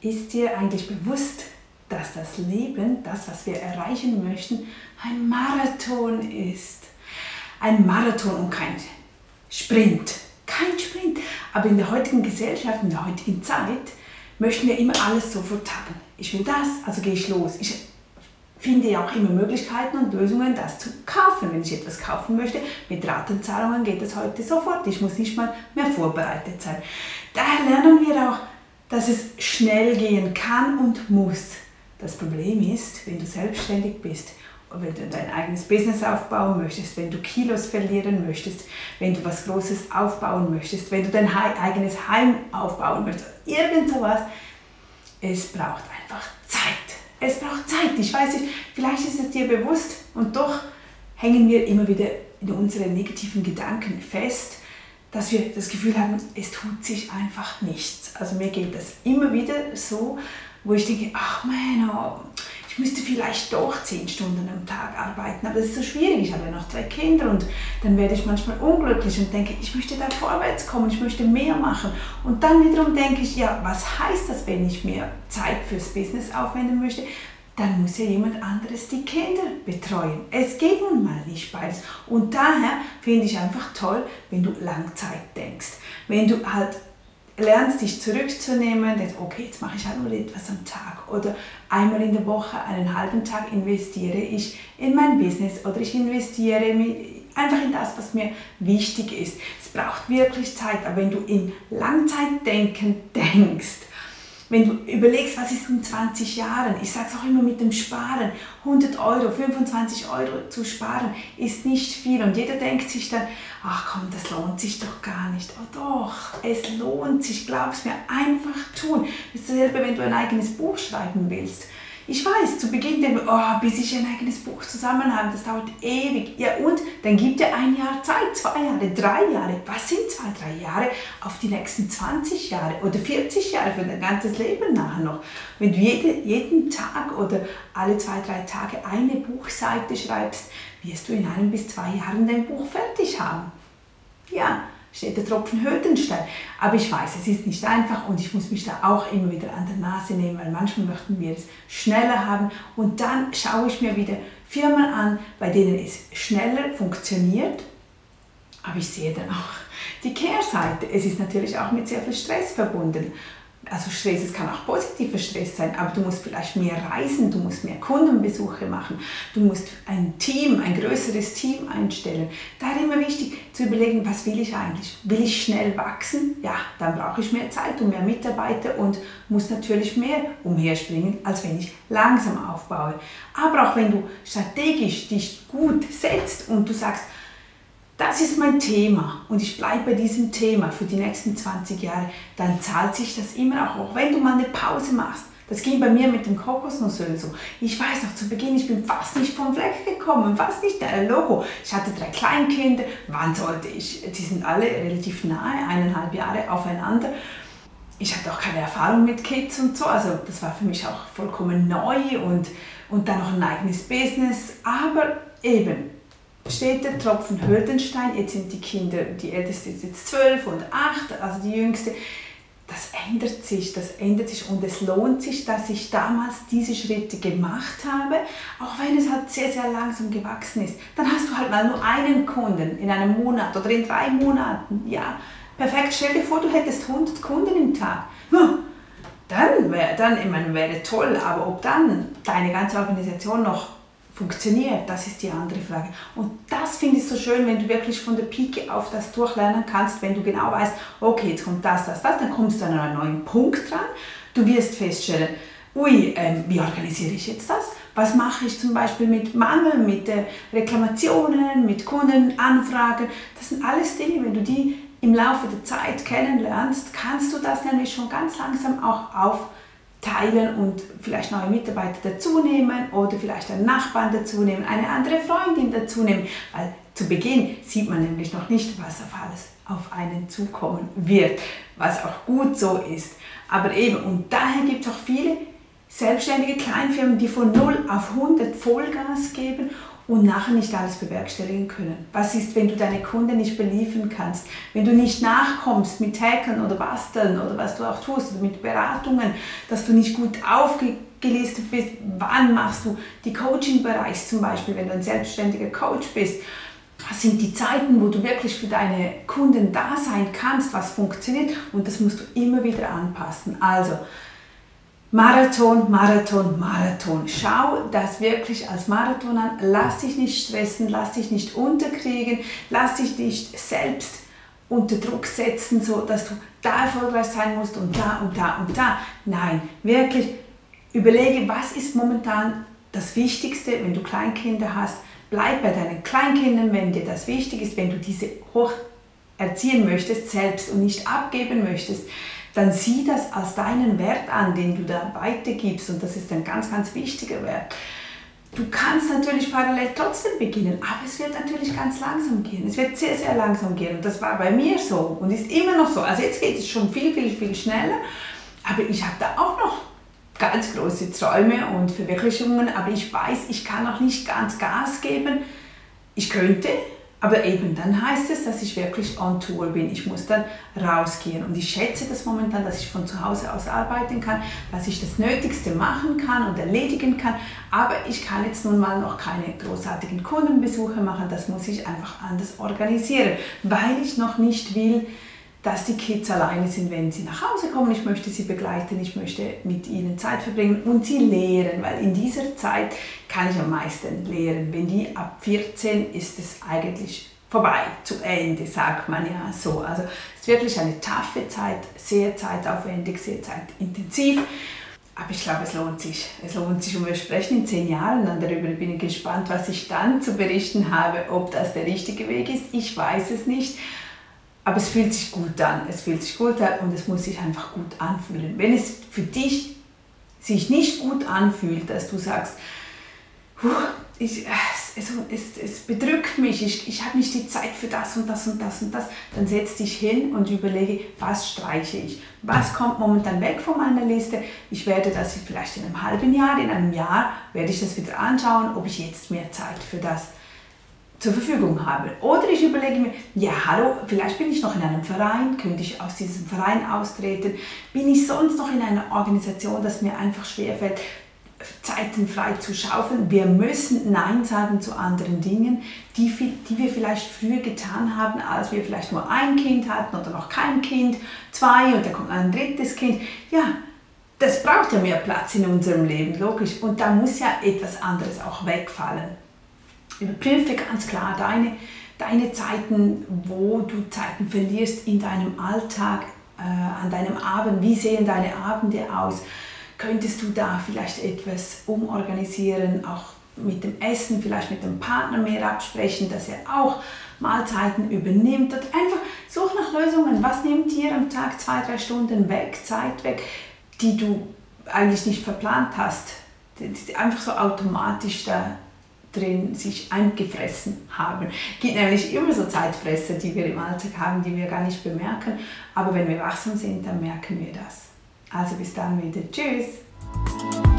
Ist dir eigentlich bewusst, dass das Leben, das, was wir erreichen möchten, ein Marathon ist? Ein Marathon und kein Sprint. Kein Sprint. Aber in der heutigen Gesellschaft, in der heutigen Zeit, möchten wir immer alles sofort haben. Ich will das, also gehe ich los. Ich finde ja auch immer Möglichkeiten und Lösungen, das zu kaufen. Wenn ich etwas kaufen möchte, mit Ratenzahlungen geht das heute sofort. Ich muss nicht mal mehr vorbereitet sein. Daher lernen wir auch, dass es schnell gehen kann und muss. Das Problem ist, wenn du selbstständig bist, wenn du dein eigenes Business aufbauen möchtest, wenn du Kilos verlieren möchtest, wenn du was Großes aufbauen möchtest, wenn du dein eigenes Heim aufbauen möchtest, irgend sowas, es braucht einfach Zeit. Es braucht Zeit. Ich weiß nicht, vielleicht ist es dir bewusst und doch hängen wir immer wieder in unseren negativen Gedanken fest, dass wir das Gefühl haben, es tut sich einfach nichts. Also mir geht das immer wieder so, wo ich denke, ach oh, ich müsste vielleicht doch zehn Stunden am Tag arbeiten, aber das ist so schwierig. Ich habe ja noch drei Kinder und dann werde ich manchmal unglücklich und denke, ich möchte da vorwärts kommen, ich möchte mehr machen. Und dann wiederum denke ich, ja, was heißt das, wenn ich mehr Zeit fürs Business aufwenden möchte? Dann muss ja jemand anderes die Kinder betreuen. Es geht nun mal nicht beides. Und daher finde ich einfach toll, wenn du Langzeit denkst. Wenn du halt lernst, dich zurückzunehmen, denkst, okay, jetzt mache ich halt nur etwas am Tag oder einmal in der Woche, einen halben Tag investiere ich in mein Business oder ich investiere einfach in das, was mir wichtig ist. Es braucht wirklich Zeit, aber wenn du in Langzeitdenken denkst, wenn du überlegst, was ist in 20 Jahren, ich sage es auch immer mit dem Sparen, 100 Euro, 25 Euro zu sparen ist nicht viel und jeder denkt sich dann, ach komm, das lohnt sich doch gar nicht. Oh doch, es lohnt sich, glaub's mir, einfach tun. Das ist dasselbe, wenn du ein eigenes Buch schreiben willst. Ich weiß, zu Beginn denken wir, oh, bis ich ein eigenes Buch zusammen habe, das dauert ewig. Ja und? Dann gibt dir ein Jahr Zeit, zwei Jahre, drei Jahre. Was sind zwei, drei Jahre auf die nächsten 20 Jahre oder 40 Jahre für dein ganzes Leben nachher noch? Wenn du jede, jeden Tag oder alle zwei, drei Tage eine Buchseite schreibst, wirst du in einem bis zwei Jahren dein Buch fertig haben. Ja, steht der Tropfen Stein. Aber ich weiß, es ist nicht einfach und ich muss mich da auch immer wieder an der Nase nehmen, weil manchmal möchten wir es schneller haben und dann schaue ich mir wieder Firmen an, bei denen es schneller funktioniert, aber ich sehe dann auch die Kehrseite. Es ist natürlich auch mit sehr viel Stress verbunden also Stress, es kann auch positiver Stress sein, aber du musst vielleicht mehr reisen, du musst mehr Kundenbesuche machen, du musst ein Team, ein größeres Team einstellen. Da ist immer wichtig zu überlegen, was will ich eigentlich? Will ich schnell wachsen? Ja, dann brauche ich mehr Zeit und mehr Mitarbeiter und muss natürlich mehr umherspringen, als wenn ich langsam aufbaue. Aber auch wenn du strategisch dich gut setzt und du sagst, das ist mein Thema und ich bleibe bei diesem Thema für die nächsten 20 Jahre, dann zahlt sich das immer auch, auch wenn du mal eine Pause machst. Das ging bei mir mit dem Kokosnussöl so. Ich weiß noch zu Beginn, ich bin fast nicht vom Fleck gekommen, fast nicht der Logo. Ich hatte drei Kleinkinder, wann sollte ich? Die sind alle relativ nahe, eineinhalb Jahre aufeinander. Ich hatte auch keine Erfahrung mit Kids und so, also das war für mich auch vollkommen neu und, und dann noch ein eigenes Business. Aber eben, steht der Tropfen Hürdenstein. Jetzt sind die Kinder, die älteste ist jetzt zwölf und acht, also die jüngste. Das ändert sich, das ändert sich und es lohnt sich, dass ich damals diese Schritte gemacht habe, auch wenn es halt sehr, sehr langsam gewachsen ist. Dann hast du halt mal nur einen Kunden in einem Monat oder in drei Monaten. Ja, perfekt. Stell dir vor, du hättest 100 Kunden im Tag. Dann wäre dann, ich meine, wäre toll, aber ob dann deine ganze Organisation noch funktioniert, das ist die andere Frage. Und das finde ich so schön, wenn du wirklich von der Pike auf das durchlernen kannst, wenn du genau weißt, okay, jetzt kommt das, das, das, dann kommst du an einen neuen Punkt dran. Du wirst feststellen, ui, ähm, wie organisiere ich jetzt das? Was mache ich zum Beispiel mit Mangel, mit äh, Reklamationen, mit Kundenanfragen? Das sind alles Dinge, wenn du die im Laufe der Zeit kennenlernst, kannst du das nämlich schon ganz langsam auch auf teilen und vielleicht neue Mitarbeiter dazu nehmen oder vielleicht einen Nachbarn dazu nehmen, eine andere Freundin dazu nehmen, weil zu Beginn sieht man nämlich noch nicht, was auf alles auf einen zukommen wird, was auch gut so ist. Aber eben, und daher gibt es auch viele selbstständige Kleinfirmen, die von 0 auf 100 Vollgas geben und nachher nicht alles bewerkstelligen können? Was ist, wenn du deine Kunden nicht beliefern kannst? Wenn du nicht nachkommst mit Hacken oder Basteln oder was du auch tust oder mit Beratungen, dass du nicht gut aufgelistet bist, wann machst du die Coaching-Bereich zum Beispiel, wenn du ein selbstständiger Coach bist? Was sind die Zeiten, wo du wirklich für deine Kunden da sein kannst, was funktioniert und das musst du immer wieder anpassen. Also, Marathon, Marathon, Marathon. Schau das wirklich als Marathon an. Lass dich nicht stressen, lass dich nicht unterkriegen, lass dich nicht selbst unter Druck setzen, so dass du da erfolgreich sein musst und da und da und da. Nein, wirklich überlege, was ist momentan das Wichtigste, wenn du Kleinkinder hast. Bleib bei deinen Kleinkindern, wenn dir das wichtig ist, wenn du diese hoch erziehen möchtest selbst und nicht abgeben möchtest dann sieh das als deinen Wert an, den du da weitergibst und das ist ein ganz, ganz wichtiger Wert. Du kannst natürlich parallel trotzdem beginnen, aber es wird natürlich ganz langsam gehen. Es wird sehr, sehr langsam gehen und das war bei mir so und ist immer noch so. Also jetzt geht es schon viel, viel, viel schneller, aber ich habe da auch noch ganz große Träume und Verwirklichungen, aber ich weiß, ich kann noch nicht ganz Gas geben. Ich könnte, aber eben, dann heißt es, dass ich wirklich on Tour bin. Ich muss dann rausgehen. Und ich schätze das momentan, dass ich von zu Hause aus arbeiten kann, dass ich das Nötigste machen kann und erledigen kann. Aber ich kann jetzt nun mal noch keine großartigen Kundenbesuche machen. Das muss ich einfach anders organisieren, weil ich noch nicht will, dass die Kids alleine sind, wenn sie nach Hause kommen. Ich möchte sie begleiten, ich möchte mit ihnen Zeit verbringen und sie lehren, weil in dieser Zeit kann ich am meisten lehren. Wenn die ab 14 ist es eigentlich vorbei, zu Ende, sagt man ja so. Also es ist wirklich eine taffe Zeit, sehr zeitaufwendig, sehr zeitintensiv. Aber ich glaube, es lohnt sich. Es lohnt sich und wir sprechen in zehn Jahren dann darüber. Ich gespannt, was ich dann zu berichten habe, ob das der richtige Weg ist. Ich weiß es nicht. Aber es fühlt sich gut an. Es fühlt sich gut an und es muss sich einfach gut anfühlen. Wenn es für dich sich nicht gut anfühlt, dass du sagst, ich, es, es, es, bedrückt mich, ich, ich habe nicht die Zeit für das und das und das und das, dann setz dich hin und überlege, was streiche ich, was kommt momentan weg von meiner Liste. Ich werde das vielleicht in einem halben Jahr, in einem Jahr werde ich das wieder anschauen, ob ich jetzt mehr Zeit für das zur Verfügung habe. Oder ich überlege mir, ja hallo, vielleicht bin ich noch in einem Verein, könnte ich aus diesem Verein austreten, bin ich sonst noch in einer Organisation, das mir einfach schwerfällt, Zeiten frei zu schaufeln. Wir müssen Nein sagen zu anderen Dingen, die, die wir vielleicht früher getan haben, als wir vielleicht nur ein Kind hatten oder noch kein Kind, zwei und dann kommt ein drittes Kind. Ja, das braucht ja mehr Platz in unserem Leben, logisch. Und da muss ja etwas anderes auch wegfallen. Überprüfe ganz klar deine, deine Zeiten, wo du Zeiten verlierst in deinem Alltag, äh, an deinem Abend. Wie sehen deine Abende aus? Könntest du da vielleicht etwas umorganisieren, auch mit dem Essen, vielleicht mit dem Partner mehr absprechen, dass er auch Mahlzeiten übernimmt und einfach such nach Lösungen. Was nimmt dir am Tag zwei, drei Stunden weg, Zeit weg, die du eigentlich nicht verplant hast, einfach so automatisch da drin sich eingefressen haben. Es gibt nämlich immer so Zeitfresser, die wir im Alltag haben, die wir gar nicht bemerken. Aber wenn wir wachsam sind, dann merken wir das. Also bis dann wieder. Tschüss!